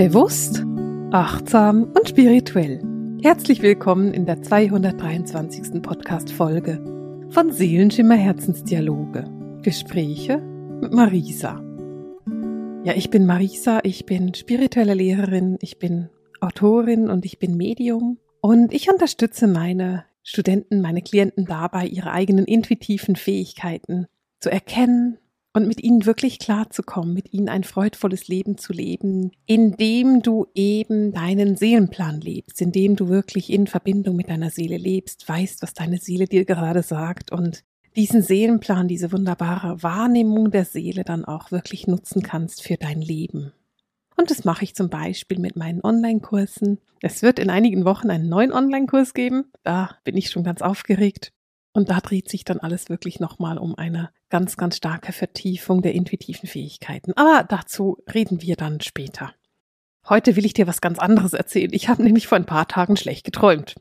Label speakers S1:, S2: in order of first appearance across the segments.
S1: Bewusst, achtsam und spirituell. Herzlich willkommen in der 223. Podcast-Folge von Seelenschimmer Herzensdialoge. Gespräche mit Marisa. Ja, ich bin Marisa, ich bin spirituelle Lehrerin, ich bin Autorin und ich bin Medium und ich unterstütze meine Studenten, meine Klienten dabei, ihre eigenen intuitiven Fähigkeiten zu erkennen und mit ihnen wirklich klarzukommen, mit ihnen ein freudvolles Leben zu leben, indem du eben deinen Seelenplan lebst, indem du wirklich in Verbindung mit deiner Seele lebst, weißt, was deine Seele dir gerade sagt und diesen Seelenplan, diese wunderbare Wahrnehmung der Seele dann auch wirklich nutzen kannst für dein Leben. Und das mache ich zum Beispiel mit meinen Online-Kursen. Es wird in einigen Wochen einen neuen Online-Kurs geben. Da bin ich schon ganz aufgeregt. Und da dreht sich dann alles wirklich nochmal um eine ganz, ganz starke Vertiefung der intuitiven Fähigkeiten. Aber dazu reden wir dann später. Heute will ich dir was ganz anderes erzählen. Ich habe nämlich vor ein paar Tagen schlecht geträumt.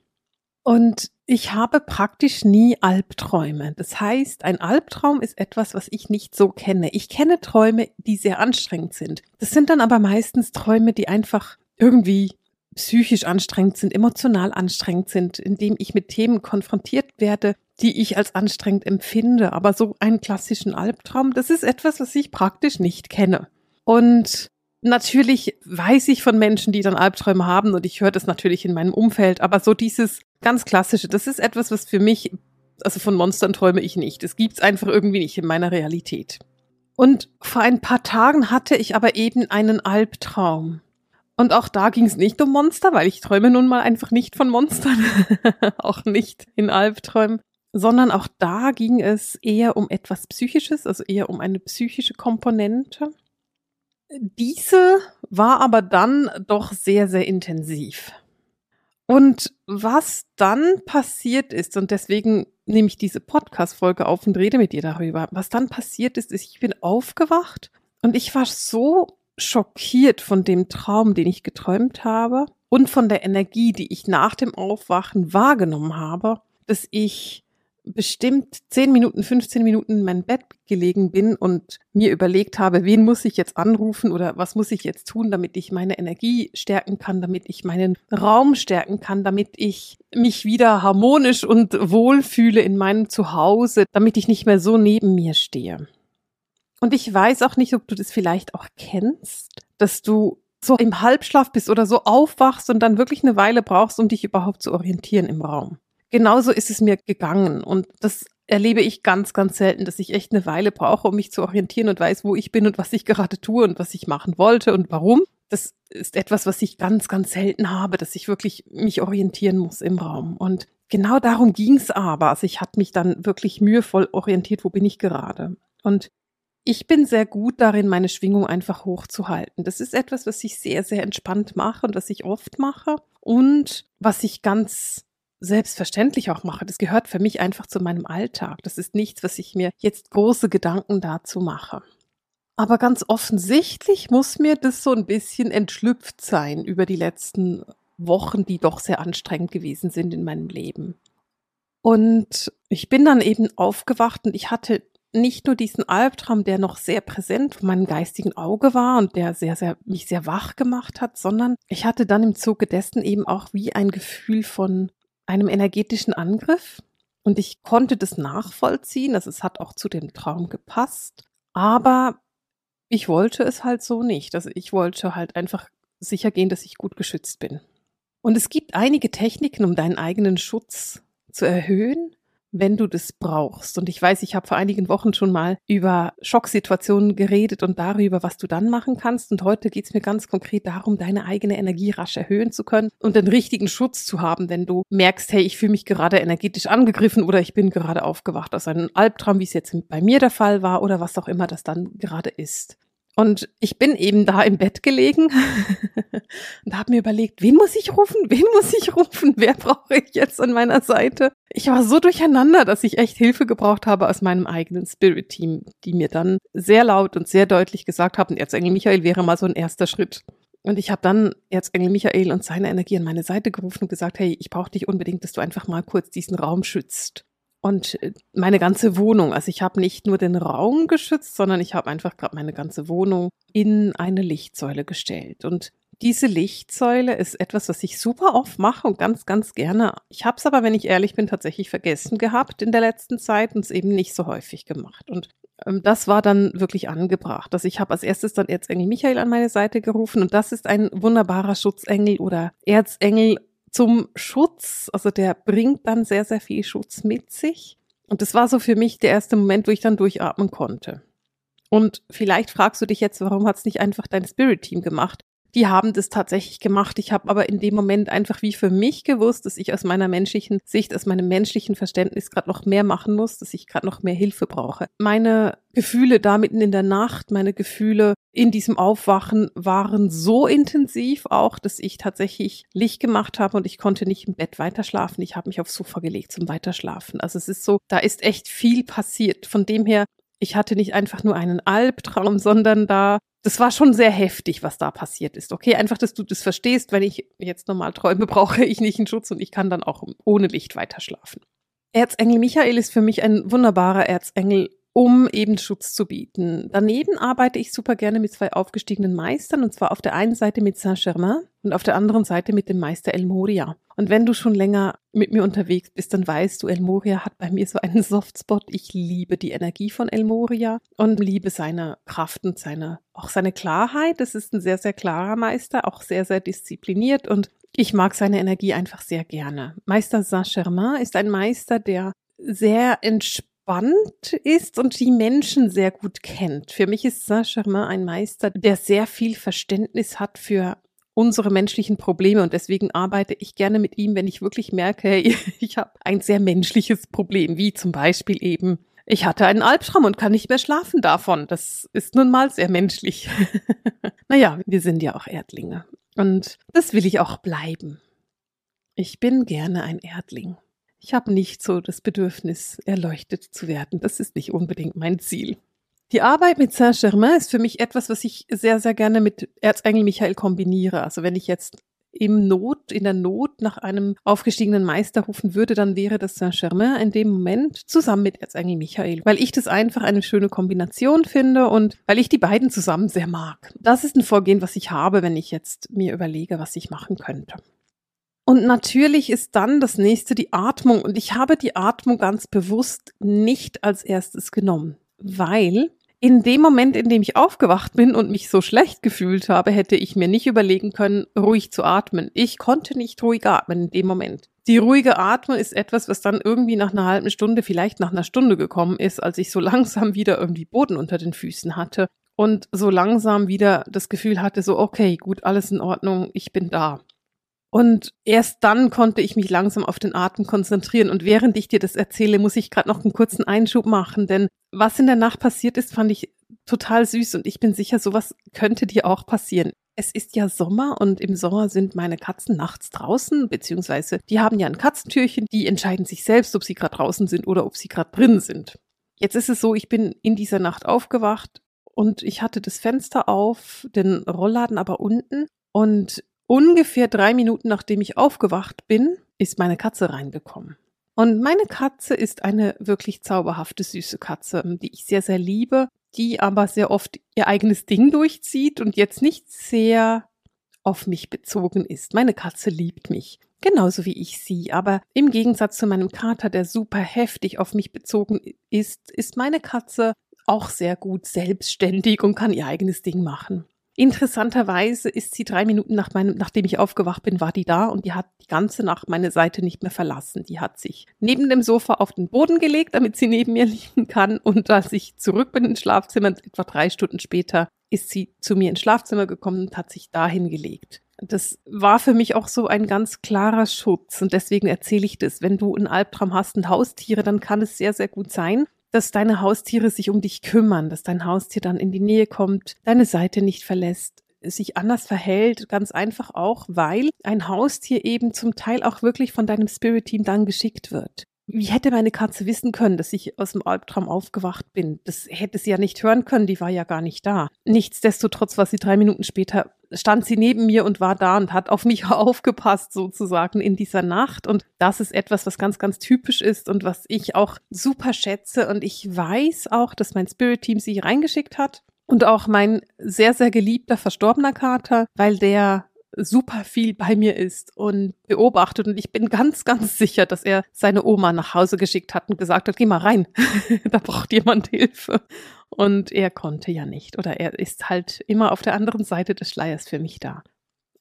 S1: Und ich habe praktisch nie Albträume. Das heißt, ein Albtraum ist etwas, was ich nicht so kenne. Ich kenne Träume, die sehr anstrengend sind. Das sind dann aber meistens Träume, die einfach irgendwie psychisch anstrengend sind, emotional anstrengend sind, indem ich mit Themen konfrontiert werde, die ich als anstrengend empfinde. Aber so einen klassischen Albtraum, das ist etwas, was ich praktisch nicht kenne. Und natürlich weiß ich von Menschen, die dann Albträume haben und ich höre das natürlich in meinem Umfeld, aber so dieses ganz klassische, das ist etwas, was für mich, also von Monstern träume ich nicht. Das gibt's einfach irgendwie nicht in meiner Realität. Und vor ein paar Tagen hatte ich aber eben einen Albtraum. Und auch da ging es nicht um Monster, weil ich träume nun mal einfach nicht von Monstern, auch nicht in Albträumen, sondern auch da ging es eher um etwas Psychisches, also eher um eine psychische Komponente. Diese war aber dann doch sehr, sehr intensiv. Und was dann passiert ist, und deswegen nehme ich diese Podcast-Folge auf und rede mit dir darüber, was dann passiert ist, ist, ich bin aufgewacht und ich war so schockiert von dem Traum, den ich geträumt habe und von der Energie, die ich nach dem Aufwachen wahrgenommen habe, dass ich bestimmt 10 Minuten, 15 Minuten in mein Bett gelegen bin und mir überlegt habe, wen muss ich jetzt anrufen oder was muss ich jetzt tun, damit ich meine Energie stärken kann, damit ich meinen Raum stärken kann, damit ich mich wieder harmonisch und wohl fühle in meinem Zuhause, damit ich nicht mehr so neben mir stehe. Und ich weiß auch nicht, ob du das vielleicht auch kennst, dass du so im Halbschlaf bist oder so aufwachst und dann wirklich eine Weile brauchst, um dich überhaupt zu orientieren im Raum. Genauso ist es mir gegangen und das erlebe ich ganz, ganz selten, dass ich echt eine Weile brauche, um mich zu orientieren und weiß, wo ich bin und was ich gerade tue und was ich machen wollte und warum. Das ist etwas, was ich ganz, ganz selten habe, dass ich wirklich mich orientieren muss im Raum. Und genau darum ging es aber. Also ich hatte mich dann wirklich mühevoll orientiert, wo bin ich gerade. Und ich bin sehr gut darin, meine Schwingung einfach hochzuhalten. Das ist etwas, was ich sehr, sehr entspannt mache und was ich oft mache und was ich ganz selbstverständlich auch mache. Das gehört für mich einfach zu meinem Alltag. Das ist nichts, was ich mir jetzt große Gedanken dazu mache. Aber ganz offensichtlich muss mir das so ein bisschen entschlüpft sein über die letzten Wochen, die doch sehr anstrengend gewesen sind in meinem Leben. Und ich bin dann eben aufgewacht und ich hatte nicht nur diesen Albtraum, der noch sehr präsent vor meinem geistigen Auge war und der sehr, sehr, mich sehr wach gemacht hat, sondern ich hatte dann im Zuge dessen eben auch wie ein Gefühl von einem energetischen Angriff. Und ich konnte das nachvollziehen, also es hat auch zu dem Traum gepasst, aber ich wollte es halt so nicht. Also ich wollte halt einfach sicher gehen, dass ich gut geschützt bin. Und es gibt einige Techniken, um deinen eigenen Schutz zu erhöhen wenn du das brauchst. Und ich weiß, ich habe vor einigen Wochen schon mal über Schocksituationen geredet und darüber, was du dann machen kannst. Und heute geht es mir ganz konkret darum, deine eigene Energie rasch erhöhen zu können und den richtigen Schutz zu haben, wenn du merkst, hey, ich fühle mich gerade energetisch angegriffen oder ich bin gerade aufgewacht aus einem Albtraum, wie es jetzt bei mir der Fall war oder was auch immer das dann gerade ist. Und ich bin eben da im Bett gelegen und habe mir überlegt, wen muss ich rufen? Wen muss ich rufen? Wer brauche ich jetzt an meiner Seite? Ich war so durcheinander, dass ich echt Hilfe gebraucht habe aus meinem eigenen Spirit-Team, die mir dann sehr laut und sehr deutlich gesagt haben, Erzengel Michael wäre mal so ein erster Schritt. Und ich habe dann Erzengel Michael und seine Energie an meine Seite gerufen und gesagt, hey, ich brauche dich unbedingt, dass du einfach mal kurz diesen Raum schützt und äh, meine ganze Wohnung. Also ich habe nicht nur den Raum geschützt, sondern ich habe einfach gerade meine ganze Wohnung in eine Lichtsäule gestellt. Und diese Lichtsäule ist etwas, was ich super oft mache und ganz, ganz gerne. Ich habe es aber, wenn ich ehrlich bin, tatsächlich vergessen gehabt in der letzten Zeit und es eben nicht so häufig gemacht. Und ähm, das war dann wirklich angebracht. Also ich habe als erstes dann Erzengel Michael an meine Seite gerufen und das ist ein wunderbarer Schutzengel oder Erzengel zum Schutz. Also der bringt dann sehr, sehr viel Schutz mit sich. Und das war so für mich der erste Moment, wo ich dann durchatmen konnte. Und vielleicht fragst du dich jetzt, warum hat es nicht einfach dein Spirit-Team gemacht? Die haben das tatsächlich gemacht. Ich habe aber in dem Moment einfach wie für mich gewusst, dass ich aus meiner menschlichen Sicht, aus meinem menschlichen Verständnis gerade noch mehr machen muss, dass ich gerade noch mehr Hilfe brauche. Meine Gefühle da mitten in der Nacht, meine Gefühle in diesem Aufwachen waren so intensiv auch, dass ich tatsächlich Licht gemacht habe und ich konnte nicht im Bett weiterschlafen. Ich habe mich aufs Sofa gelegt zum Weiterschlafen. Also es ist so, da ist echt viel passiert. Von dem her ich hatte nicht einfach nur einen Albtraum, sondern da, das war schon sehr heftig, was da passiert ist. Okay, einfach, dass du das verstehst, wenn ich jetzt normal träume, brauche ich nicht einen Schutz und ich kann dann auch ohne Licht weiter schlafen. Erzengel Michael ist für mich ein wunderbarer Erzengel um eben Schutz zu bieten. Daneben arbeite ich super gerne mit zwei aufgestiegenen Meistern, und zwar auf der einen Seite mit Saint-Germain und auf der anderen Seite mit dem Meister El Moria. Und wenn du schon länger mit mir unterwegs bist, dann weißt du, El Moria hat bei mir so einen Softspot. Ich liebe die Energie von El Moria und liebe seine Kraft und seine, auch seine Klarheit. Das ist ein sehr, sehr klarer Meister, auch sehr, sehr diszipliniert und ich mag seine Energie einfach sehr gerne. Meister Saint-Germain ist ein Meister, der sehr entspannt entspannt ist und die Menschen sehr gut kennt. Für mich ist Saint-Germain ein Meister, der sehr viel Verständnis hat für unsere menschlichen Probleme und deswegen arbeite ich gerne mit ihm, wenn ich wirklich merke, ich habe ein sehr menschliches Problem, wie zum Beispiel eben, ich hatte einen Albtraum und kann nicht mehr schlafen davon. Das ist nun mal sehr menschlich. naja, wir sind ja auch Erdlinge und das will ich auch bleiben. Ich bin gerne ein Erdling. Ich habe nicht so das Bedürfnis, erleuchtet zu werden. Das ist nicht unbedingt mein Ziel. Die Arbeit mit Saint-Germain ist für mich etwas, was ich sehr, sehr gerne mit Erzengel Michael kombiniere. Also wenn ich jetzt im Not, in der Not nach einem aufgestiegenen Meister rufen würde, dann wäre das Saint-Germain in dem Moment zusammen mit Erzengel Michael, weil ich das einfach eine schöne Kombination finde und weil ich die beiden zusammen sehr mag. Das ist ein Vorgehen, was ich habe, wenn ich jetzt mir überlege, was ich machen könnte. Und natürlich ist dann das nächste die Atmung. Und ich habe die Atmung ganz bewusst nicht als erstes genommen, weil in dem Moment, in dem ich aufgewacht bin und mich so schlecht gefühlt habe, hätte ich mir nicht überlegen können, ruhig zu atmen. Ich konnte nicht ruhig atmen in dem Moment. Die ruhige Atmung ist etwas, was dann irgendwie nach einer halben Stunde, vielleicht nach einer Stunde gekommen ist, als ich so langsam wieder irgendwie Boden unter den Füßen hatte und so langsam wieder das Gefühl hatte, so, okay, gut, alles in Ordnung, ich bin da. Und erst dann konnte ich mich langsam auf den Atem konzentrieren. Und während ich dir das erzähle, muss ich gerade noch einen kurzen Einschub machen. Denn was in der Nacht passiert ist, fand ich total süß. Und ich bin sicher, sowas könnte dir auch passieren. Es ist ja Sommer und im Sommer sind meine Katzen nachts draußen, beziehungsweise die haben ja ein Katzentürchen, die entscheiden sich selbst, ob sie gerade draußen sind oder ob sie gerade drin sind. Jetzt ist es so, ich bin in dieser Nacht aufgewacht und ich hatte das Fenster auf, den Rollladen aber unten und Ungefähr drei Minuten nachdem ich aufgewacht bin, ist meine Katze reingekommen. Und meine Katze ist eine wirklich zauberhafte, süße Katze, die ich sehr, sehr liebe, die aber sehr oft ihr eigenes Ding durchzieht und jetzt nicht sehr auf mich bezogen ist. Meine Katze liebt mich, genauso wie ich sie, aber im Gegensatz zu meinem Kater, der super heftig auf mich bezogen ist, ist meine Katze auch sehr gut selbstständig und kann ihr eigenes Ding machen. Interessanterweise ist sie drei Minuten nach meinem, nachdem ich aufgewacht bin, war die da und die hat die ganze Nacht meine Seite nicht mehr verlassen. Die hat sich neben dem Sofa auf den Boden gelegt, damit sie neben mir liegen kann. Und als ich zurück bin ins Schlafzimmer, etwa drei Stunden später, ist sie zu mir ins Schlafzimmer gekommen und hat sich dahin gelegt. Das war für mich auch so ein ganz klarer Schutz und deswegen erzähle ich das. Wenn du einen Albtraum hast und Haustiere, dann kann es sehr, sehr gut sein, dass deine Haustiere sich um dich kümmern, dass dein Haustier dann in die Nähe kommt, deine Seite nicht verlässt, sich anders verhält, ganz einfach auch, weil ein Haustier eben zum Teil auch wirklich von deinem Spirit-Team dann geschickt wird. Wie hätte meine Katze wissen können, dass ich aus dem Albtraum aufgewacht bin? Das hätte sie ja nicht hören können, die war ja gar nicht da. Nichtsdestotrotz war sie drei Minuten später stand sie neben mir und war da und hat auf mich aufgepasst sozusagen in dieser Nacht. Und das ist etwas, was ganz, ganz typisch ist und was ich auch super schätze. Und ich weiß auch, dass mein Spirit-Team sie reingeschickt hat. Und auch mein sehr, sehr geliebter verstorbener Kater, weil der super viel bei mir ist und beobachtet. Und ich bin ganz, ganz sicher, dass er seine Oma nach Hause geschickt hat und gesagt hat, geh mal rein, da braucht jemand Hilfe. Und er konnte ja nicht oder er ist halt immer auf der anderen Seite des Schleiers für mich da.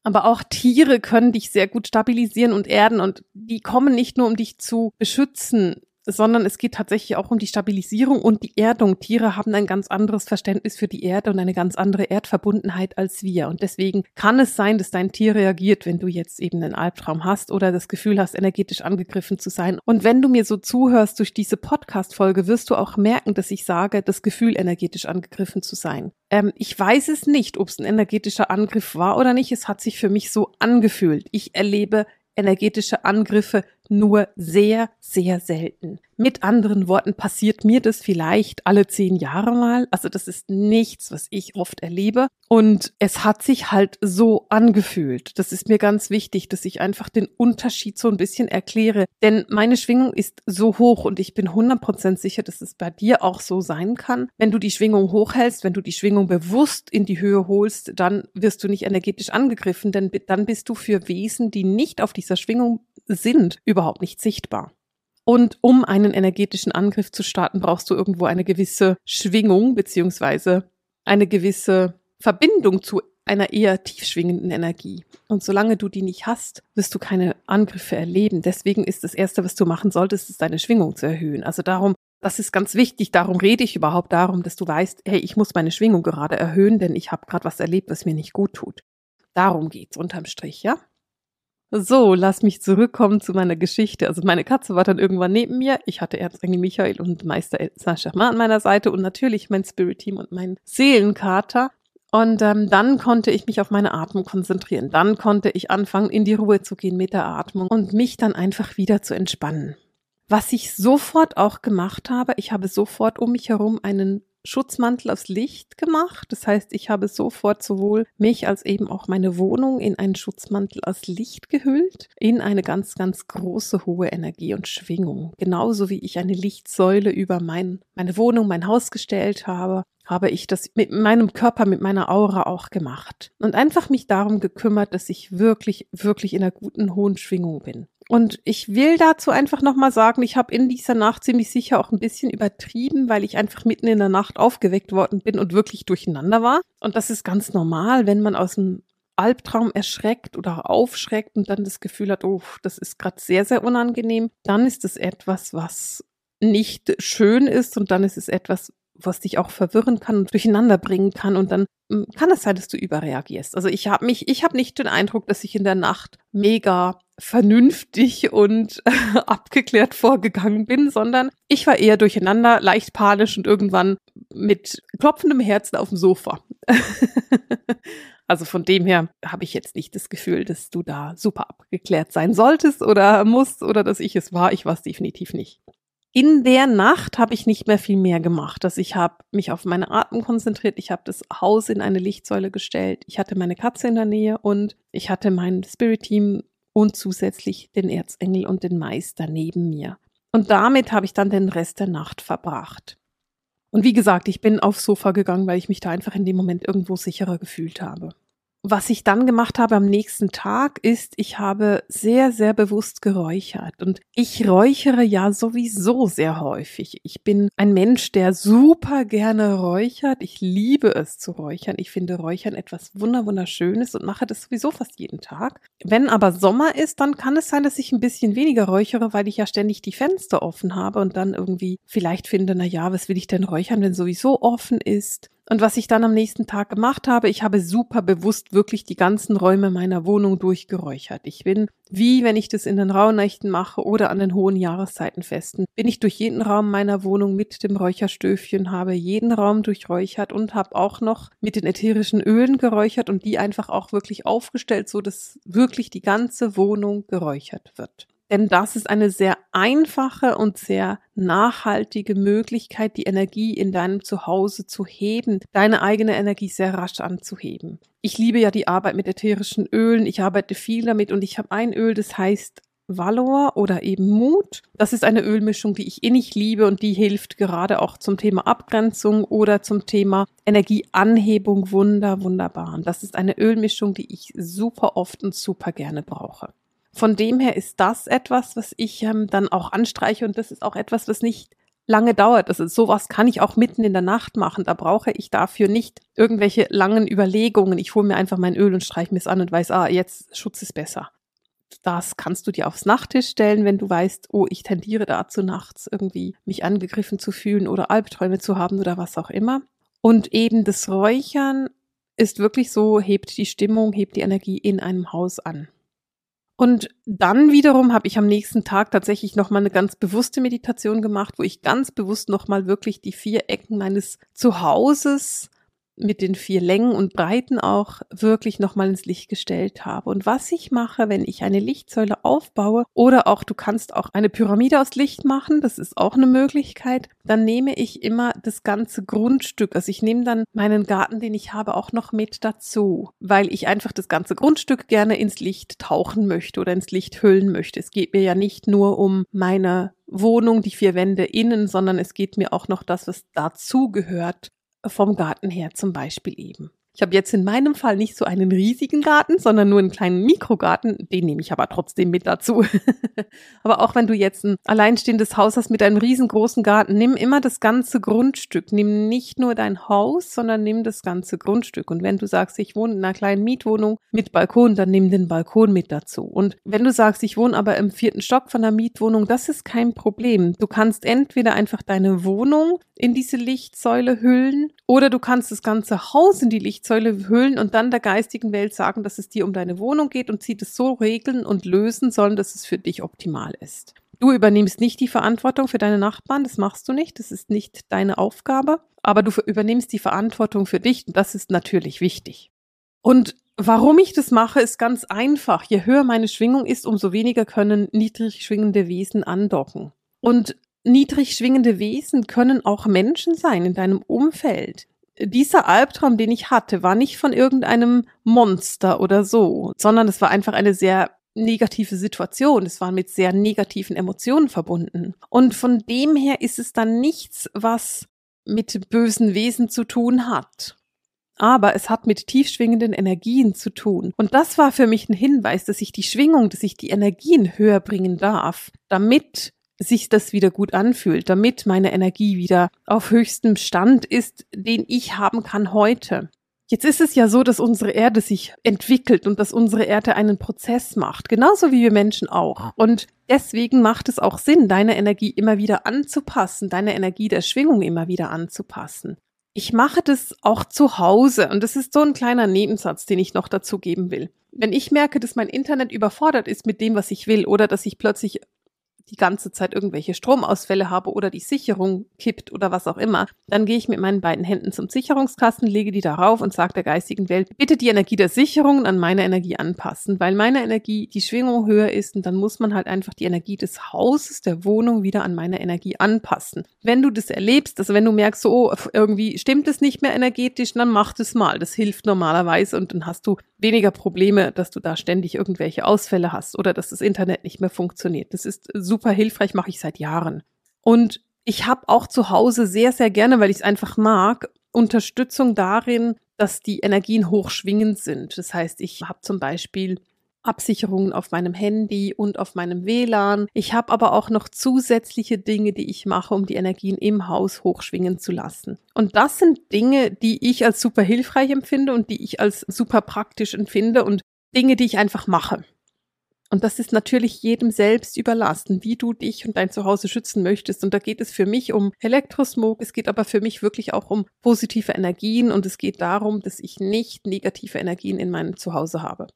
S1: Aber auch Tiere können dich sehr gut stabilisieren und erden und die kommen nicht nur, um dich zu beschützen, sondern es geht tatsächlich auch um die Stabilisierung und die Erdung. Tiere haben ein ganz anderes Verständnis für die Erde und eine ganz andere Erdverbundenheit als wir. Und deswegen kann es sein, dass dein Tier reagiert, wenn du jetzt eben einen Albtraum hast oder das Gefühl hast, energetisch angegriffen zu sein. Und wenn du mir so zuhörst durch diese Podcast-Folge, wirst du auch merken, dass ich sage, das Gefühl, energetisch angegriffen zu sein. Ähm, ich weiß es nicht, ob es ein energetischer Angriff war oder nicht. Es hat sich für mich so angefühlt. Ich erlebe energetische Angriffe nur sehr, sehr selten. Mit anderen Worten passiert mir das vielleicht alle zehn Jahre mal. Also das ist nichts, was ich oft erlebe. Und es hat sich halt so angefühlt. Das ist mir ganz wichtig, dass ich einfach den Unterschied so ein bisschen erkläre. Denn meine Schwingung ist so hoch und ich bin 100% sicher, dass es bei dir auch so sein kann. Wenn du die Schwingung hochhältst, wenn du die Schwingung bewusst in die Höhe holst, dann wirst du nicht energetisch angegriffen, denn dann bist du für Wesen, die nicht auf dieser Schwingung sind, überhaupt nicht sichtbar. Und um einen energetischen Angriff zu starten, brauchst du irgendwo eine gewisse Schwingung beziehungsweise eine gewisse Verbindung zu einer eher tiefschwingenden Energie. Und solange du die nicht hast, wirst du keine Angriffe erleben. Deswegen ist das Erste, was du machen solltest, ist deine Schwingung zu erhöhen. Also darum, das ist ganz wichtig. Darum rede ich überhaupt darum, dass du weißt, hey, ich muss meine Schwingung gerade erhöhen, denn ich habe gerade was erlebt, was mir nicht gut tut. Darum geht's unterm Strich, ja? So, lass mich zurückkommen zu meiner Geschichte. Also meine Katze war dann irgendwann neben mir. Ich hatte Erzengel Michael und Meister Saint-Germain an meiner Seite und natürlich mein Spirit-Team und mein Seelenkater. Und ähm, dann konnte ich mich auf meine Atmung konzentrieren. Dann konnte ich anfangen, in die Ruhe zu gehen mit der Atmung und mich dann einfach wieder zu entspannen. Was ich sofort auch gemacht habe, ich habe sofort um mich herum einen Schutzmantel aus Licht gemacht. Das heißt, ich habe sofort sowohl mich als eben auch meine Wohnung in einen Schutzmantel aus Licht gehüllt, in eine ganz, ganz große hohe Energie und Schwingung. Genauso wie ich eine Lichtsäule über mein, meine Wohnung, mein Haus gestellt habe, habe ich das mit meinem Körper, mit meiner Aura auch gemacht. Und einfach mich darum gekümmert, dass ich wirklich, wirklich in einer guten, hohen Schwingung bin. Und ich will dazu einfach nochmal sagen, ich habe in dieser Nacht ziemlich sicher auch ein bisschen übertrieben, weil ich einfach mitten in der Nacht aufgeweckt worden bin und wirklich durcheinander war. Und das ist ganz normal, wenn man aus dem Albtraum erschreckt oder aufschreckt und dann das Gefühl hat, oh, das ist gerade sehr, sehr unangenehm, dann ist es etwas, was nicht schön ist und dann ist es etwas, was dich auch verwirren kann und durcheinander bringen kann und dann hm, kann es sein, dass du überreagierst. Also ich habe mich, ich habe nicht den Eindruck, dass ich in der Nacht mega vernünftig und abgeklärt vorgegangen bin, sondern ich war eher durcheinander, leicht panisch und irgendwann mit klopfendem Herzen auf dem Sofa. also von dem her habe ich jetzt nicht das Gefühl, dass du da super abgeklärt sein solltest oder musst oder dass ich es war. Ich war es definitiv nicht. In der Nacht habe ich nicht mehr viel mehr gemacht. Also ich habe mich auf meine Atmung konzentriert, ich habe das Haus in eine Lichtsäule gestellt, ich hatte meine Katze in der Nähe und ich hatte mein Spirit-Team und zusätzlich den Erzengel und den Meister neben mir. Und damit habe ich dann den Rest der Nacht verbracht. Und wie gesagt, ich bin aufs Sofa gegangen, weil ich mich da einfach in dem Moment irgendwo sicherer gefühlt habe. Was ich dann gemacht habe am nächsten Tag ist, ich habe sehr, sehr bewusst geräuchert. Und ich räuchere ja sowieso sehr häufig. Ich bin ein Mensch, der super gerne räuchert. Ich liebe es zu räuchern. Ich finde Räuchern etwas wunderschönes und mache das sowieso fast jeden Tag. Wenn aber Sommer ist, dann kann es sein, dass ich ein bisschen weniger räuchere, weil ich ja ständig die Fenster offen habe und dann irgendwie vielleicht finde, na ja, was will ich denn räuchern, wenn sowieso offen ist? Und was ich dann am nächsten Tag gemacht habe, ich habe super bewusst wirklich die ganzen Räume meiner Wohnung durchgeräuchert. Ich bin, wie wenn ich das in den Rauhnächten mache oder an den hohen Jahreszeitenfesten, bin ich durch jeden Raum meiner Wohnung mit dem Räucherstöfchen, habe jeden Raum durchräuchert und habe auch noch mit den ätherischen Ölen geräuchert und die einfach auch wirklich aufgestellt, so dass wirklich die ganze Wohnung geräuchert wird. Denn das ist eine sehr einfache und sehr nachhaltige Möglichkeit, die Energie in deinem Zuhause zu heben, deine eigene Energie sehr rasch anzuheben. Ich liebe ja die Arbeit mit ätherischen Ölen. Ich arbeite viel damit und ich habe ein Öl, das heißt Valor oder eben Mut. Das ist eine Ölmischung, die ich innig liebe und die hilft gerade auch zum Thema Abgrenzung oder zum Thema Energieanhebung wunder, wunderbar. Und das ist eine Ölmischung, die ich super oft und super gerne brauche. Von dem her ist das etwas, was ich ähm, dann auch anstreiche und das ist auch etwas, was nicht lange dauert. Also sowas kann ich auch mitten in der Nacht machen. Da brauche ich dafür nicht irgendwelche langen Überlegungen. Ich hole mir einfach mein Öl und streiche mir es an und weiß, ah, jetzt Schutz ist besser. Das kannst du dir aufs Nachttisch stellen, wenn du weißt, oh, ich tendiere dazu, nachts irgendwie mich angegriffen zu fühlen oder Albträume zu haben oder was auch immer. Und eben das Räuchern ist wirklich so, hebt die Stimmung, hebt die Energie in einem Haus an. Und dann wiederum habe ich am nächsten Tag tatsächlich nochmal eine ganz bewusste Meditation gemacht, wo ich ganz bewusst nochmal wirklich die vier Ecken meines Zuhauses mit den vier Längen und Breiten auch wirklich nochmal ins Licht gestellt habe. Und was ich mache, wenn ich eine Lichtsäule aufbaue oder auch du kannst auch eine Pyramide aus Licht machen, das ist auch eine Möglichkeit, dann nehme ich immer das ganze Grundstück. Also ich nehme dann meinen Garten, den ich habe, auch noch mit dazu, weil ich einfach das ganze Grundstück gerne ins Licht tauchen möchte oder ins Licht hüllen möchte. Es geht mir ja nicht nur um meine Wohnung, die vier Wände innen, sondern es geht mir auch noch das, was dazu gehört, vom Garten her zum Beispiel eben. Ich habe jetzt in meinem Fall nicht so einen riesigen Garten, sondern nur einen kleinen Mikrogarten. Den nehme ich aber trotzdem mit dazu. aber auch wenn du jetzt ein alleinstehendes Haus hast mit einem riesengroßen Garten, nimm immer das ganze Grundstück. Nimm nicht nur dein Haus, sondern nimm das ganze Grundstück. Und wenn du sagst, ich wohne in einer kleinen Mietwohnung mit Balkon, dann nimm den Balkon mit dazu. Und wenn du sagst, ich wohne aber im vierten Stock von der Mietwohnung, das ist kein Problem. Du kannst entweder einfach deine Wohnung in diese Lichtsäule hüllen oder du kannst das ganze Haus in die Lichtsäule hüllen und dann der geistigen Welt sagen, dass es dir um deine Wohnung geht und sie das so regeln und lösen sollen, dass es für dich optimal ist. Du übernimmst nicht die Verantwortung für deine Nachbarn, das machst du nicht, das ist nicht deine Aufgabe, aber du übernimmst die Verantwortung für dich und das ist natürlich wichtig. Und warum ich das mache, ist ganz einfach. Je höher meine Schwingung ist, umso weniger können niedrig schwingende Wesen andocken. Und niedrig schwingende Wesen können auch Menschen sein in deinem Umfeld. Dieser Albtraum, den ich hatte, war nicht von irgendeinem Monster oder so, sondern es war einfach eine sehr negative Situation. Es war mit sehr negativen Emotionen verbunden. Und von dem her ist es dann nichts, was mit bösen Wesen zu tun hat. Aber es hat mit tiefschwingenden Energien zu tun. Und das war für mich ein Hinweis, dass ich die Schwingung, dass ich die Energien höher bringen darf, damit sich das wieder gut anfühlt, damit meine Energie wieder auf höchstem Stand ist, den ich haben kann heute. Jetzt ist es ja so, dass unsere Erde sich entwickelt und dass unsere Erde einen Prozess macht, genauso wie wir Menschen auch. Und deswegen macht es auch Sinn, deine Energie immer wieder anzupassen, deine Energie der Schwingung immer wieder anzupassen. Ich mache das auch zu Hause und das ist so ein kleiner Nebensatz, den ich noch dazu geben will. Wenn ich merke, dass mein Internet überfordert ist mit dem, was ich will oder dass ich plötzlich die ganze Zeit irgendwelche Stromausfälle habe oder die Sicherung kippt oder was auch immer, dann gehe ich mit meinen beiden Händen zum Sicherungskasten, lege die darauf und sage der geistigen Welt, bitte die Energie der Sicherung an meine Energie anpassen, weil meine Energie die Schwingung höher ist und dann muss man halt einfach die Energie des Hauses, der Wohnung wieder an meine Energie anpassen. Wenn du das erlebst, also wenn du merkst, so oh, irgendwie stimmt es nicht mehr energetisch, dann mach das mal. Das hilft normalerweise und dann hast du weniger Probleme, dass du da ständig irgendwelche Ausfälle hast oder dass das Internet nicht mehr funktioniert. Das ist super hilfreich, mache ich seit Jahren. Und ich habe auch zu Hause sehr, sehr gerne, weil ich es einfach mag, Unterstützung darin, dass die Energien hochschwingend sind. Das heißt, ich habe zum Beispiel Absicherungen auf meinem Handy und auf meinem WLAN. Ich habe aber auch noch zusätzliche Dinge, die ich mache, um die Energien im Haus hochschwingen zu lassen. Und das sind Dinge, die ich als super hilfreich empfinde und die ich als super praktisch empfinde und Dinge, die ich einfach mache. Und das ist natürlich jedem selbst überlassen, wie du dich und dein Zuhause schützen möchtest. Und da geht es für mich um Elektrosmog, es geht aber für mich wirklich auch um positive Energien und es geht darum, dass ich nicht negative Energien in meinem Zuhause habe.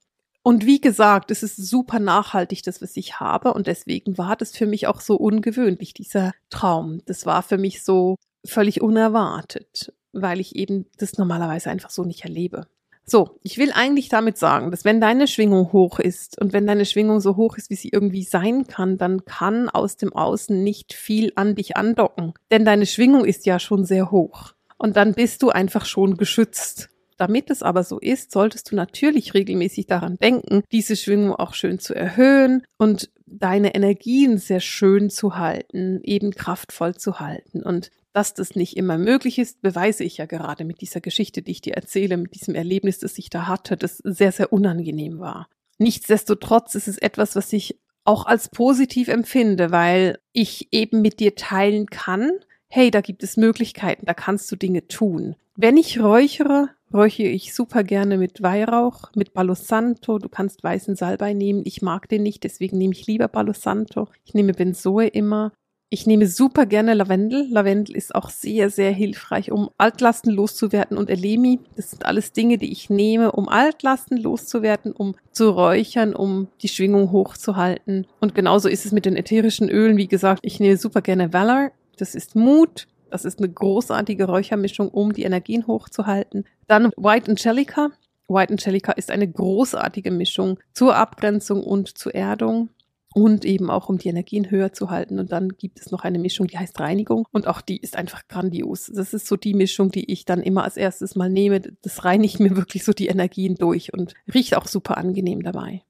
S1: Und wie gesagt, es ist super nachhaltig, das, was ich habe. Und deswegen war das für mich auch so ungewöhnlich, dieser Traum. Das war für mich so völlig unerwartet, weil ich eben das normalerweise einfach so nicht erlebe. So, ich will eigentlich damit sagen, dass wenn deine Schwingung hoch ist und wenn deine Schwingung so hoch ist, wie sie irgendwie sein kann, dann kann aus dem Außen nicht viel an dich andocken. Denn deine Schwingung ist ja schon sehr hoch. Und dann bist du einfach schon geschützt. Damit es aber so ist, solltest du natürlich regelmäßig daran denken, diese Schwingung auch schön zu erhöhen und deine Energien sehr schön zu halten, eben kraftvoll zu halten. Und dass das nicht immer möglich ist, beweise ich ja gerade mit dieser Geschichte, die ich dir erzähle, mit diesem Erlebnis, das ich da hatte, das sehr, sehr unangenehm war. Nichtsdestotrotz ist es etwas, was ich auch als positiv empfinde, weil ich eben mit dir teilen kann, hey, da gibt es Möglichkeiten, da kannst du Dinge tun. Wenn ich räuchere, räuchere ich super gerne mit Weihrauch, mit Palo Santo. Du kannst weißen Salbei nehmen. Ich mag den nicht, deswegen nehme ich lieber Palo Santo. Ich nehme Benzoe immer. Ich nehme super gerne Lavendel. Lavendel ist auch sehr, sehr hilfreich, um Altlasten loszuwerden und Elemi. Das sind alles Dinge, die ich nehme, um Altlasten loszuwerden, um zu räuchern, um die Schwingung hochzuhalten. Und genauso ist es mit den ätherischen Ölen. Wie gesagt, ich nehme super gerne Valor. Das ist Mut. Das ist eine großartige Räuchermischung, um die Energien hochzuhalten. Dann White Angelica. White Angelica ist eine großartige Mischung zur Abgrenzung und zur Erdung und eben auch um die Energien höher zu halten. Und dann gibt es noch eine Mischung, die heißt Reinigung und auch die ist einfach grandios. Das ist so die Mischung, die ich dann immer als erstes mal nehme. Das reinigt mir wirklich so die Energien durch und riecht auch super angenehm dabei.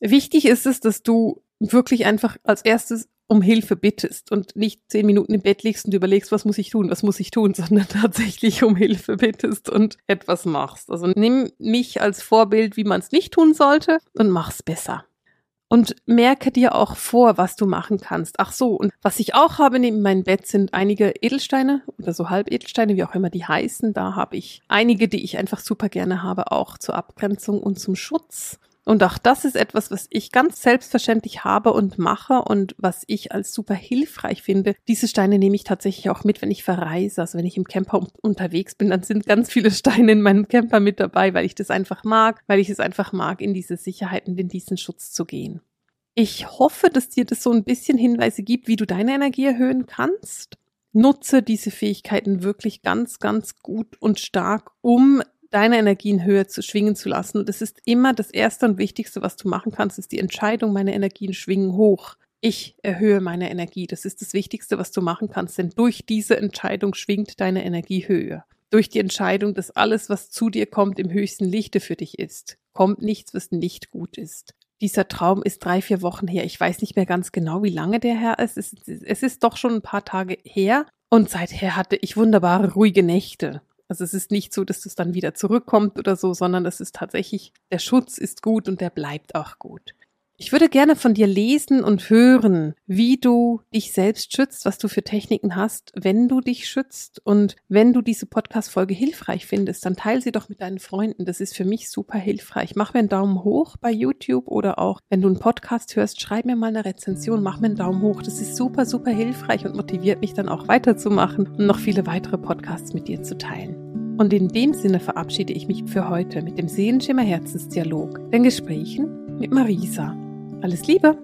S1: Wichtig ist es, dass du wirklich einfach als erstes um Hilfe bittest und nicht zehn Minuten im Bett liegst und überlegst, was muss ich tun, was muss ich tun, sondern tatsächlich um Hilfe bittest und etwas machst. Also nimm mich als Vorbild, wie man es nicht tun sollte und mach's besser. Und merke dir auch vor, was du machen kannst. Ach so, und was ich auch habe neben meinem Bett sind einige Edelsteine oder so Halbedelsteine, wie auch immer die heißen. Da habe ich einige, die ich einfach super gerne habe, auch zur Abgrenzung und zum Schutz. Und auch das ist etwas, was ich ganz selbstverständlich habe und mache und was ich als super hilfreich finde. Diese Steine nehme ich tatsächlich auch mit, wenn ich verreise. Also wenn ich im Camper unterwegs bin, dann sind ganz viele Steine in meinem Camper mit dabei, weil ich das einfach mag, weil ich es einfach mag, in diese Sicherheit und in diesen Schutz zu gehen. Ich hoffe, dass dir das so ein bisschen Hinweise gibt, wie du deine Energie erhöhen kannst. Nutze diese Fähigkeiten wirklich ganz, ganz gut und stark, um deine Energien höher zu schwingen zu lassen. Und das ist immer das Erste und Wichtigste, was du machen kannst, ist die Entscheidung, meine Energien schwingen hoch. Ich erhöhe meine Energie. Das ist das Wichtigste, was du machen kannst, denn durch diese Entscheidung schwingt deine Energie höher. Durch die Entscheidung, dass alles, was zu dir kommt, im höchsten Lichte für dich ist, kommt nichts, was nicht gut ist. Dieser Traum ist drei, vier Wochen her. Ich weiß nicht mehr ganz genau, wie lange der her ist. Es, ist. es ist doch schon ein paar Tage her. Und seither hatte ich wunderbare, ruhige Nächte. Also es ist nicht so, dass das dann wieder zurückkommt oder so, sondern es ist tatsächlich, der Schutz ist gut und der bleibt auch gut. Ich würde gerne von dir lesen und hören, wie du dich selbst schützt, was du für Techniken hast, wenn du dich schützt. Und wenn du diese Podcast-Folge hilfreich findest, dann teile sie doch mit deinen Freunden. Das ist für mich super hilfreich. Mach mir einen Daumen hoch bei YouTube oder auch, wenn du einen Podcast hörst, schreib mir mal eine Rezension, mach mir einen Daumen hoch. Das ist super, super hilfreich und motiviert mich dann auch weiterzumachen und noch viele weitere Podcasts mit dir zu teilen. Und in dem Sinne verabschiede ich mich für heute mit dem Seelenschimmer Herzensdialog, den Gesprächen mit Marisa. Alles Liebe!